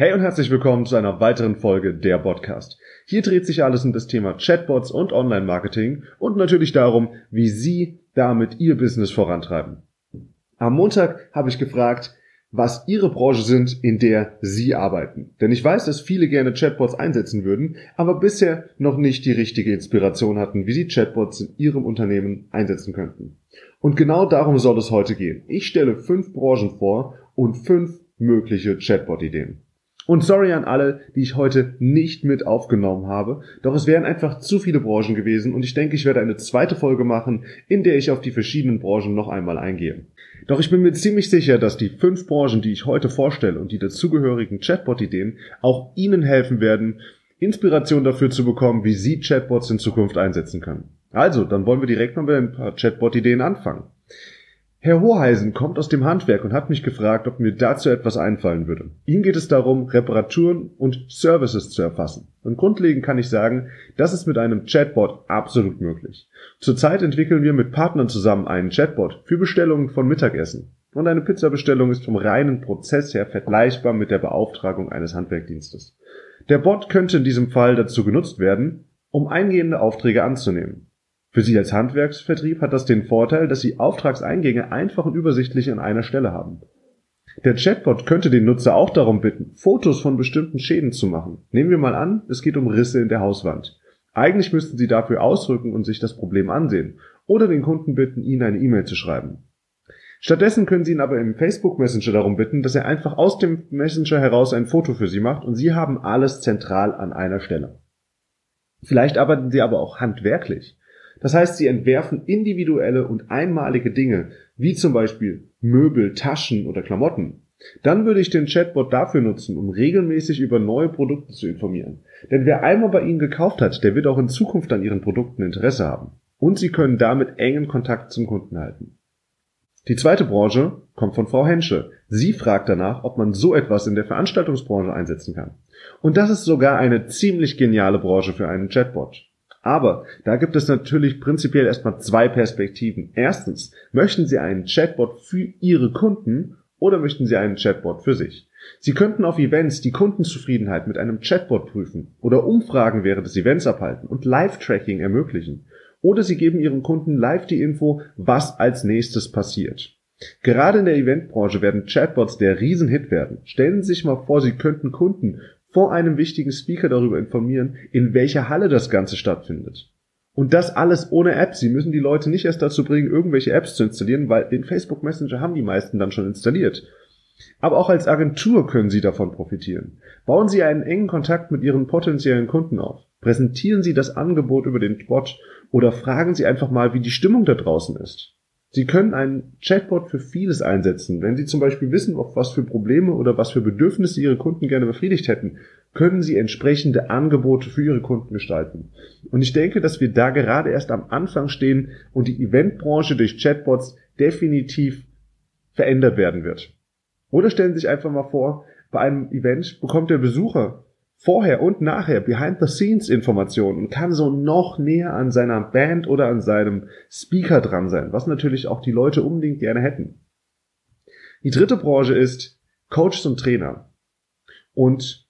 Hey und herzlich willkommen zu einer weiteren Folge der Podcast. Hier dreht sich alles um das Thema Chatbots und Online-Marketing und natürlich darum, wie Sie damit Ihr Business vorantreiben. Am Montag habe ich gefragt, was Ihre Branche sind, in der Sie arbeiten. Denn ich weiß, dass viele gerne Chatbots einsetzen würden, aber bisher noch nicht die richtige Inspiration hatten, wie Sie Chatbots in Ihrem Unternehmen einsetzen könnten. Und genau darum soll es heute gehen. Ich stelle fünf Branchen vor und fünf mögliche Chatbot-Ideen. Und sorry an alle, die ich heute nicht mit aufgenommen habe, doch es wären einfach zu viele Branchen gewesen und ich denke, ich werde eine zweite Folge machen, in der ich auf die verschiedenen Branchen noch einmal eingehe. Doch ich bin mir ziemlich sicher, dass die fünf Branchen, die ich heute vorstelle und die dazugehörigen Chatbot-Ideen auch Ihnen helfen werden, Inspiration dafür zu bekommen, wie Sie Chatbots in Zukunft einsetzen können. Also, dann wollen wir direkt mal mit ein paar Chatbot-Ideen anfangen. Herr Hoheisen kommt aus dem Handwerk und hat mich gefragt, ob mir dazu etwas einfallen würde. Ihm geht es darum, Reparaturen und Services zu erfassen. Und grundlegend kann ich sagen, das ist mit einem Chatbot absolut möglich. Zurzeit entwickeln wir mit Partnern zusammen einen Chatbot für Bestellungen von Mittagessen. Und eine Pizzabestellung ist vom reinen Prozess her vergleichbar mit der Beauftragung eines Handwerkdienstes. Der Bot könnte in diesem Fall dazu genutzt werden, um eingehende Aufträge anzunehmen. Für Sie als Handwerksvertrieb hat das den Vorteil, dass Sie Auftragseingänge einfach und übersichtlich an einer Stelle haben. Der Chatbot könnte den Nutzer auch darum bitten, Fotos von bestimmten Schäden zu machen. Nehmen wir mal an, es geht um Risse in der Hauswand. Eigentlich müssten Sie dafür ausrücken und sich das Problem ansehen oder den Kunden bitten, Ihnen eine E-Mail zu schreiben. Stattdessen können Sie ihn aber im Facebook Messenger darum bitten, dass er einfach aus dem Messenger heraus ein Foto für Sie macht und Sie haben alles zentral an einer Stelle. Vielleicht arbeiten Sie aber auch handwerklich. Das heißt, sie entwerfen individuelle und einmalige Dinge, wie zum Beispiel Möbel, Taschen oder Klamotten. Dann würde ich den Chatbot dafür nutzen, um regelmäßig über neue Produkte zu informieren. Denn wer einmal bei Ihnen gekauft hat, der wird auch in Zukunft an Ihren Produkten Interesse haben. Und Sie können damit engen Kontakt zum Kunden halten. Die zweite Branche kommt von Frau Hensche. Sie fragt danach, ob man so etwas in der Veranstaltungsbranche einsetzen kann. Und das ist sogar eine ziemlich geniale Branche für einen Chatbot. Aber da gibt es natürlich prinzipiell erstmal zwei Perspektiven. Erstens, möchten Sie einen Chatbot für Ihre Kunden oder möchten Sie einen Chatbot für sich? Sie könnten auf Events die Kundenzufriedenheit mit einem Chatbot prüfen oder Umfragen während des Events abhalten und Live-Tracking ermöglichen. Oder Sie geben Ihren Kunden live die Info, was als nächstes passiert. Gerade in der Eventbranche werden Chatbots der Riesenhit werden. Stellen Sie sich mal vor, Sie könnten Kunden vor einem wichtigen Speaker darüber informieren, in welcher Halle das Ganze stattfindet. Und das alles ohne App. Sie müssen die Leute nicht erst dazu bringen, irgendwelche Apps zu installieren, weil den Facebook Messenger haben die meisten dann schon installiert. Aber auch als Agentur können Sie davon profitieren. Bauen Sie einen engen Kontakt mit Ihren potenziellen Kunden auf. Präsentieren Sie das Angebot über den Bot oder fragen Sie einfach mal, wie die Stimmung da draußen ist. Sie können einen Chatbot für vieles einsetzen. Wenn Sie zum Beispiel wissen, auf was für Probleme oder was für Bedürfnisse Ihre Kunden gerne befriedigt hätten, können Sie entsprechende Angebote für Ihre Kunden gestalten. Und ich denke, dass wir da gerade erst am Anfang stehen und die Eventbranche durch Chatbots definitiv verändert werden wird. Oder stellen Sie sich einfach mal vor, bei einem Event bekommt der Besucher vorher und nachher Behind-the-Scenes-Informationen und kann so noch näher an seiner Band oder an seinem Speaker dran sein, was natürlich auch die Leute unbedingt gerne hätten. Die dritte Branche ist Coaches und Trainer. Und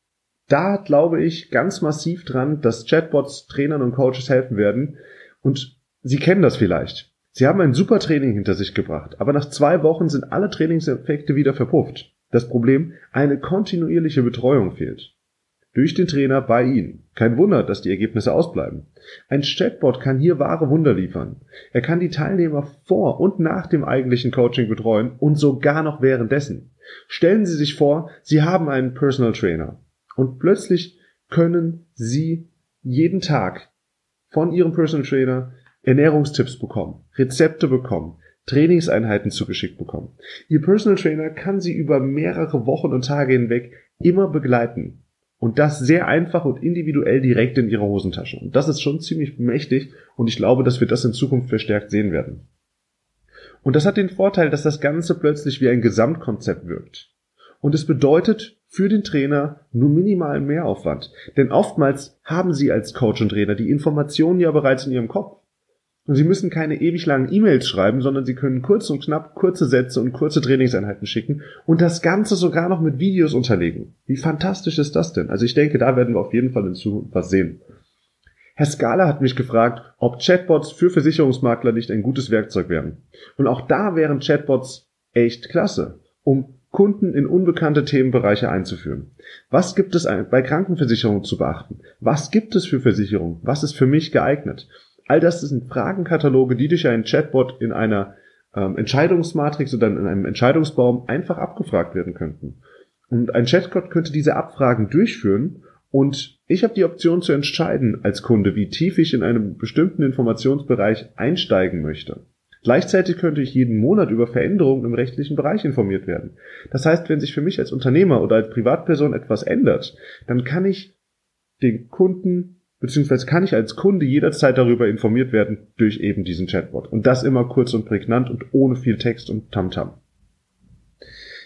da glaube ich ganz massiv dran, dass Chatbots Trainern und Coaches helfen werden. Und Sie kennen das vielleicht. Sie haben ein super Training hinter sich gebracht, aber nach zwei Wochen sind alle Trainingseffekte wieder verpufft. Das Problem, eine kontinuierliche Betreuung fehlt durch den Trainer bei Ihnen. Kein Wunder, dass die Ergebnisse ausbleiben. Ein Chatbot kann hier wahre Wunder liefern. Er kann die Teilnehmer vor und nach dem eigentlichen Coaching betreuen und sogar noch währenddessen. Stellen Sie sich vor, Sie haben einen Personal Trainer und plötzlich können Sie jeden Tag von Ihrem Personal Trainer Ernährungstipps bekommen, Rezepte bekommen, Trainingseinheiten zugeschickt bekommen. Ihr Personal Trainer kann Sie über mehrere Wochen und Tage hinweg immer begleiten. Und das sehr einfach und individuell direkt in ihrer Hosentasche. Und das ist schon ziemlich mächtig und ich glaube, dass wir das in Zukunft verstärkt sehen werden. Und das hat den Vorteil, dass das Ganze plötzlich wie ein Gesamtkonzept wirkt. Und es bedeutet für den Trainer nur minimalen Mehraufwand. Denn oftmals haben sie als Coach und Trainer die Informationen ja bereits in ihrem Kopf. Und Sie müssen keine ewig langen E-Mails schreiben, sondern Sie können kurz und knapp kurze Sätze und kurze Trainingseinheiten schicken und das Ganze sogar noch mit Videos unterlegen. Wie fantastisch ist das denn? Also ich denke, da werden wir auf jeden Fall in Zukunft was sehen. Herr Scala hat mich gefragt, ob Chatbots für Versicherungsmakler nicht ein gutes Werkzeug wären. Und auch da wären Chatbots echt klasse, um Kunden in unbekannte Themenbereiche einzuführen. Was gibt es bei Krankenversicherungen zu beachten? Was gibt es für Versicherungen? Was ist für mich geeignet? All das sind Fragenkataloge, die durch einen Chatbot in einer ähm, Entscheidungsmatrix oder in einem Entscheidungsbaum einfach abgefragt werden könnten. Und ein Chatbot könnte diese Abfragen durchführen und ich habe die Option zu entscheiden als Kunde, wie tief ich in einem bestimmten Informationsbereich einsteigen möchte. Gleichzeitig könnte ich jeden Monat über Veränderungen im rechtlichen Bereich informiert werden. Das heißt, wenn sich für mich als Unternehmer oder als Privatperson etwas ändert, dann kann ich den Kunden beziehungsweise kann ich als Kunde jederzeit darüber informiert werden durch eben diesen Chatbot. Und das immer kurz und prägnant und ohne viel Text und Tamtam.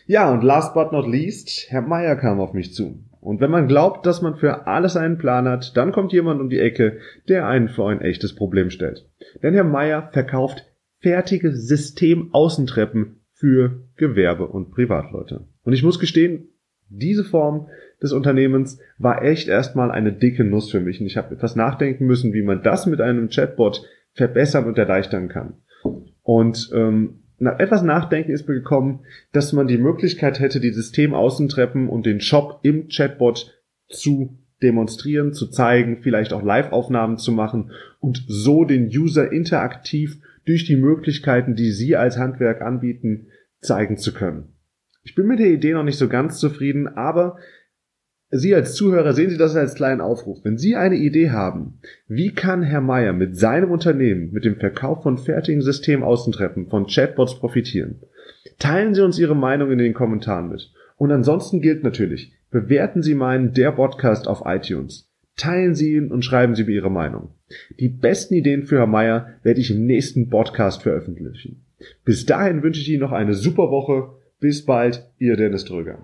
Ja, und last but not least, Herr Meier kam auf mich zu. Und wenn man glaubt, dass man für alles einen Plan hat, dann kommt jemand um die Ecke, der einen vor ein echtes Problem stellt. Denn Herr Meier verkauft fertige Systemaußentreppen für Gewerbe und Privatleute. Und ich muss gestehen, diese Form des Unternehmens war echt erstmal eine dicke Nuss für mich und ich habe etwas nachdenken müssen, wie man das mit einem Chatbot verbessern und erleichtern kann. Und ähm, nach etwas Nachdenken ist mir gekommen, dass man die Möglichkeit hätte, die Systemaußentreppen und den Shop im Chatbot zu demonstrieren, zu zeigen, vielleicht auch Live-Aufnahmen zu machen und so den User interaktiv durch die Möglichkeiten, die Sie als Handwerk anbieten, zeigen zu können. Ich bin mit der Idee noch nicht so ganz zufrieden, aber Sie als Zuhörer sehen Sie das als kleinen Aufruf. Wenn Sie eine Idee haben, wie kann Herr Meier mit seinem Unternehmen, mit dem Verkauf von fertigen Systemaußentreppen, von Chatbots profitieren, teilen Sie uns Ihre Meinung in den Kommentaren mit. Und ansonsten gilt natürlich, bewerten Sie meinen Der Podcast auf iTunes. Teilen Sie ihn und schreiben Sie mir Ihre Meinung. Die besten Ideen für Herr Meier werde ich im nächsten Podcast veröffentlichen. Bis dahin wünsche ich Ihnen noch eine super Woche. Bis bald, Ihr Dennis Dröger.